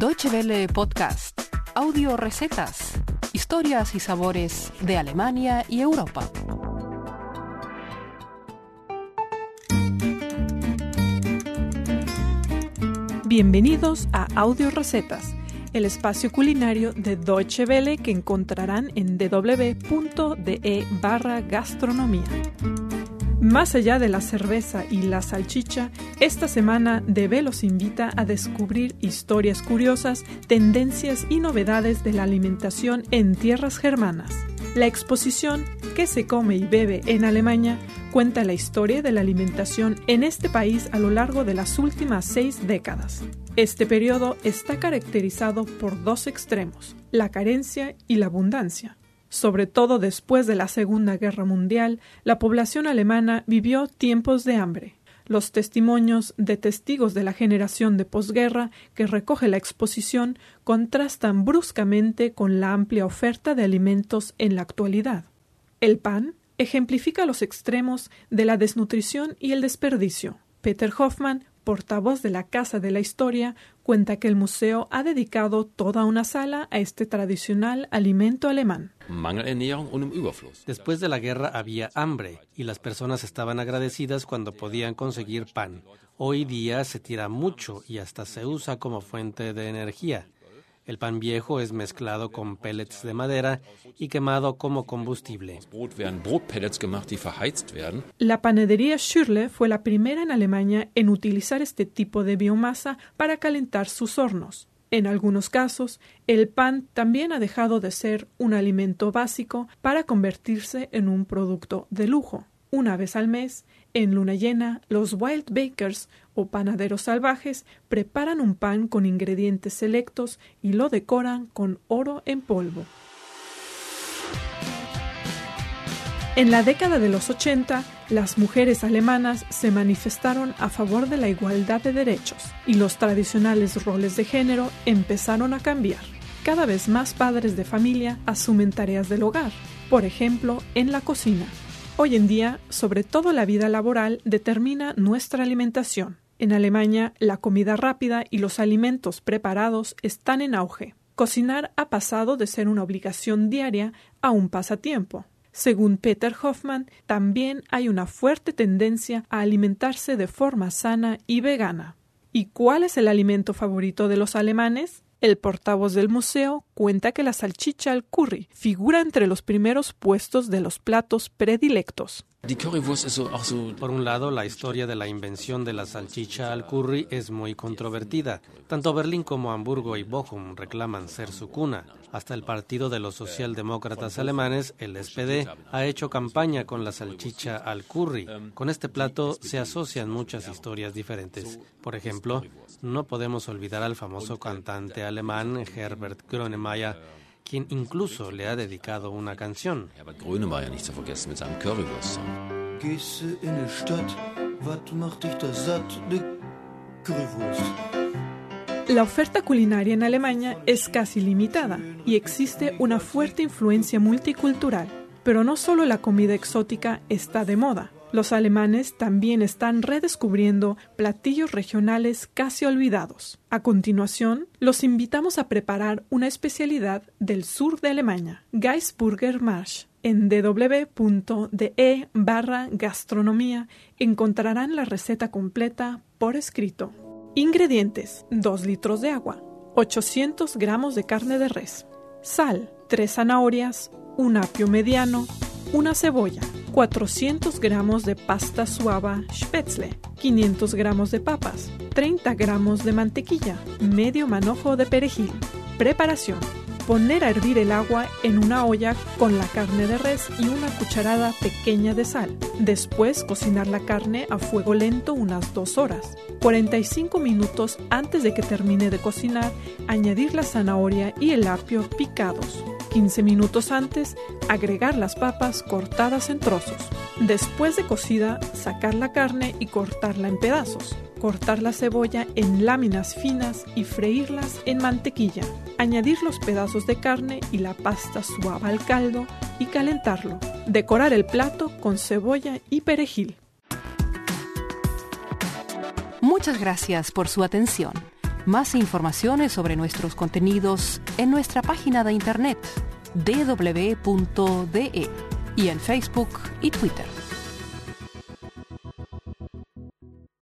Deutsche Welle Podcast, audio recetas, historias y sabores de Alemania y Europa. Bienvenidos a Audio Recetas, el espacio culinario de Deutsche Welle que encontrarán en www.de barra gastronomía. Más allá de la cerveza y la salchicha, esta semana DB los invita a descubrir historias curiosas, tendencias y novedades de la alimentación en tierras germanas. La exposición ¿Qué se come y bebe en Alemania? cuenta la historia de la alimentación en este país a lo largo de las últimas seis décadas. Este periodo está caracterizado por dos extremos, la carencia y la abundancia. Sobre todo después de la Segunda Guerra Mundial, la población alemana vivió tiempos de hambre. Los testimonios de testigos de la generación de posguerra que recoge la exposición contrastan bruscamente con la amplia oferta de alimentos en la actualidad. El pan ejemplifica los extremos de la desnutrición y el desperdicio. Peter Hoffman portavoz de la Casa de la Historia, cuenta que el museo ha dedicado toda una sala a este tradicional alimento alemán. Después de la guerra había hambre y las personas estaban agradecidas cuando podían conseguir pan. Hoy día se tira mucho y hasta se usa como fuente de energía. El pan viejo es mezclado con pellets de madera y quemado como combustible. La panadería Schürle fue la primera en Alemania en utilizar este tipo de biomasa para calentar sus hornos. En algunos casos, el pan también ha dejado de ser un alimento básico para convertirse en un producto de lujo. Una vez al mes, en luna llena, los wild bakers o panaderos salvajes preparan un pan con ingredientes selectos y lo decoran con oro en polvo. En la década de los 80, las mujeres alemanas se manifestaron a favor de la igualdad de derechos y los tradicionales roles de género empezaron a cambiar. Cada vez más padres de familia asumen tareas del hogar, por ejemplo, en la cocina. Hoy en día, sobre todo la vida laboral determina nuestra alimentación. En Alemania, la comida rápida y los alimentos preparados están en auge. Cocinar ha pasado de ser una obligación diaria a un pasatiempo. Según Peter Hoffman, también hay una fuerte tendencia a alimentarse de forma sana y vegana. ¿Y cuál es el alimento favorito de los alemanes? El portavoz del museo cuenta que la salchicha al curry figura entre los primeros puestos de los platos predilectos. Por un lado, la historia de la invención de la salchicha al curry es muy controvertida. Tanto Berlín como Hamburgo y Bochum reclaman ser su cuna. Hasta el Partido de los Socialdemócratas Alemanes, el SPD, ha hecho campaña con la salchicha al curry. Con este plato se asocian muchas historias diferentes. Por ejemplo, no podemos olvidar al famoso cantante alemán Herbert Grönemeyer, quien incluso le ha dedicado una canción. La oferta culinaria en Alemania es casi limitada y existe una fuerte influencia multicultural. Pero no solo la comida exótica está de moda. Los alemanes también están redescubriendo platillos regionales casi olvidados. A continuación, los invitamos a preparar una especialidad del sur de Alemania, Geisburger Marsch. En www.de barra gastronomía encontrarán la receta completa por escrito. Ingredientes: 2 litros de agua, 800 gramos de carne de res, sal, 3 zanahorias, un apio mediano, una cebolla, 400 gramos de pasta suave spätzle, 500 gramos de papas, 30 gramos de mantequilla, medio manojo de perejil. Preparación. Poner a hervir el agua en una olla con la carne de res y una cucharada pequeña de sal. Después cocinar la carne a fuego lento unas 2 horas. 45 minutos antes de que termine de cocinar, añadir la zanahoria y el apio picados. 15 minutos antes, agregar las papas cortadas en trozos. Después de cocida, sacar la carne y cortarla en pedazos. Cortar la cebolla en láminas finas y freírlas en mantequilla. Añadir los pedazos de carne y la pasta suave al caldo y calentarlo. Decorar el plato con cebolla y perejil. Muchas gracias por su atención. Más informaciones sobre nuestros contenidos en nuestra página de internet www.de y en Facebook y Twitter.